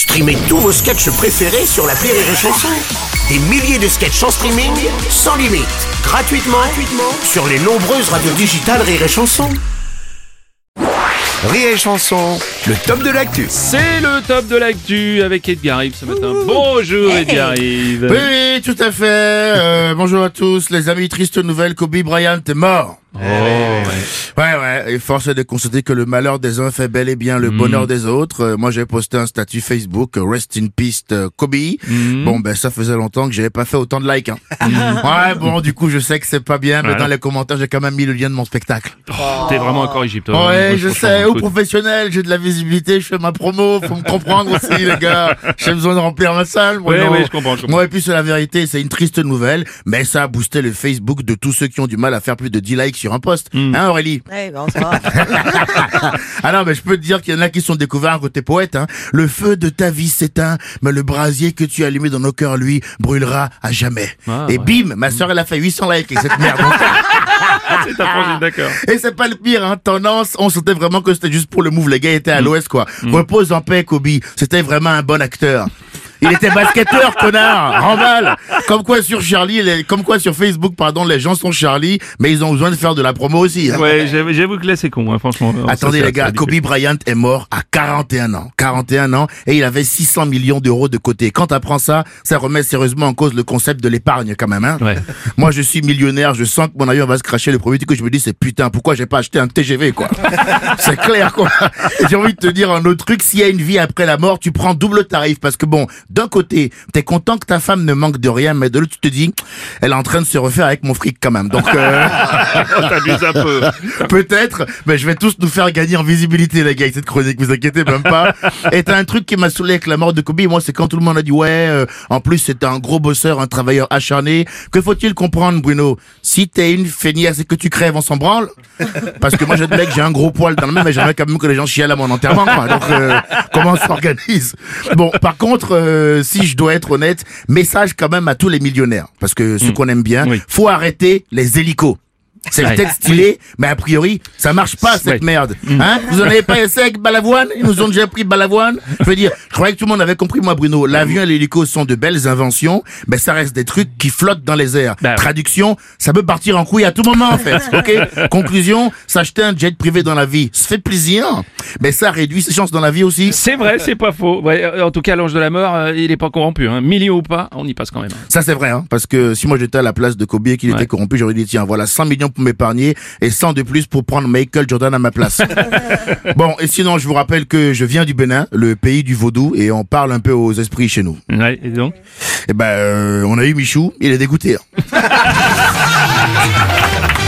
Streamez tous vos sketchs préférés sur la Rire et Chanson. Des milliers de sketchs en streaming, sans limite, gratuitement, gratuitement sur les nombreuses radios digitales Rire et Chanson. Rire et Chanson, le top de l'actu. C'est le top de l'actu avec Edgar Yves ce matin. Bonjour Edgar Yves. Oui, oui, tout à fait. Euh, bonjour à tous, les amis. Triste nouvelle, Kobe Bryant est mort. Oh, ouais. Et force est de constater que le malheur des uns fait bel et bien le bonheur des autres. Euh, moi, j'ai posté un statut Facebook, euh, Rest in Peace euh, Kobe. Bon, ben, ça faisait longtemps que j'avais pas fait autant de likes. Hein. ouais, bon, du coup, je sais que c'est pas bien, mais Voilà. dans les commentaires, j'ai quand même mis le lien de mon spectacle. Oh, T'es vraiment incorrigible toi. Ouais, je sais, au professionnel, j'ai de la visibilité, je fais ma promo, faut me comprendre aussi, les gars. J'ai besoin de remplir ma salle. moi, Ouais, non. ouais, je comprends, je comprends. Ouais, et puis c'est la vérité, c'est une triste nouvelle, mais ça a boosté le Facebook de tous ceux qui ont du mal à faire plus de 10 likes sur un post. Hein, Aurélie? Ouais. Ah non, mais je peux te dire qu'il y en a qui sont découverts un côté poète, hein. Le feu de ta vie s'éteint, mais le brasier que tu as allumé dans nos cœurs, lui, brûlera à jamais. Ah, et ouais. bim, ma sœur, elle a fait 800 likes avec cette merde. D'accord. Et c'est pas le pire, hein. Tendance, on sentait vraiment que c'était juste pour le move. Les gars étaient à l'ouest, quoi. Repose en paix, Kobe. C'était vraiment un bon acteur. Il était basketteur, connard, remballe. Comme quoi sur Charlie, les- comme quoi sur Facebook, pardon, les gens sont Charlie, mais ils ont besoin de faire de la promo aussi. hein. Ouais, j'avoue que là c'est con, hein, franchement. Attendez les gars, Kobe. Bryant est mort à 41 ans. 41 ans et il avait 600 millions d'euros de côté. Quand t'apprends ça, ça remet sérieusement en cause le concept de l'épargne quand même. Hein Ouais. Moi je suis millionnaire, je sens que mon avion va se cracher. Le premier truc que je me dis c'est putain, pourquoi j'ai pas acheté un TGV quoi? C'est clair quoi. J'ai envie de te dire un autre truc, s'il y a une vie après la mort, tu prends double tarif parce que bon, d'un côté, t'es content que ta femme ne manque de rien, mais de l'autre tu te dis, elle est en train de se refaire avec mon fric quand même. Donc euh, T'abuses un peu. Peut-être, mais je vais tous nous faire gagner en visibilité, les gars, avec cette chronique, vous inquiétez même pas. Et t'as un truc qui m'a saoulé avec la mort de Kobe, moi, c'est quand tout le monde a dit, ouais, euh, en plus, c'était un gros bosseur, un travailleur acharné. Que faut-il comprendre, Bruno? Si t'es une feignasse et que tu crèves, on s'en branle. Parce que moi, j'ai que j'ai un gros poil dans le même, mais j'aimerais quand même que les gens chialent à mon enterrement, quoi. Donc, euh, comment on s'organise? Bon, par contre, euh, si je dois être honnête, message quand même à tous les millionnaires. Parce que ceux qu'on aime bien, Oui. faut arrêter les hélicos. C'est peut-être stylé, mais a priori, ça marche pas cette Ouais. Mm. merde. Hein? Vous en avez pas essayé avec Balavoine? Ils nous ont déjà pris Balavoine Je veux dire, je croyais que tout le monde avait compris, moi Bruno. L'avion et l'hélico sont de belles inventions, mais ça reste des trucs qui flottent dans les airs. Bah. Traduction, ça peut partir en couille à tout moment en fait. Ok? Conclusion, s'acheter un jet privé dans la vie, ça fait plaisir, mais ça réduit ses chances dans la vie aussi. C'est vrai, c'est pas faux. Ouais, euh, en tout cas, l'ange de la mort, euh, il est pas corrompu. Hein. Million ou pas, on y passe quand même. Ça c'est vrai, hein, parce que si moi j'étais à la place de Kobe et qu'il Ouais. était corrompu, j'aurais dit tiens voilà 100 millions pour m'épargner et 100 de plus pour prendre Michael Jordan à ma place. bon, et sinon, je vous rappelle que je viens du Bénin, le pays du vaudou, et on parle un peu aux esprits chez nous. Ouais, et donc Eh ben, euh, on a eu Michou, il est dégoûté. Hein.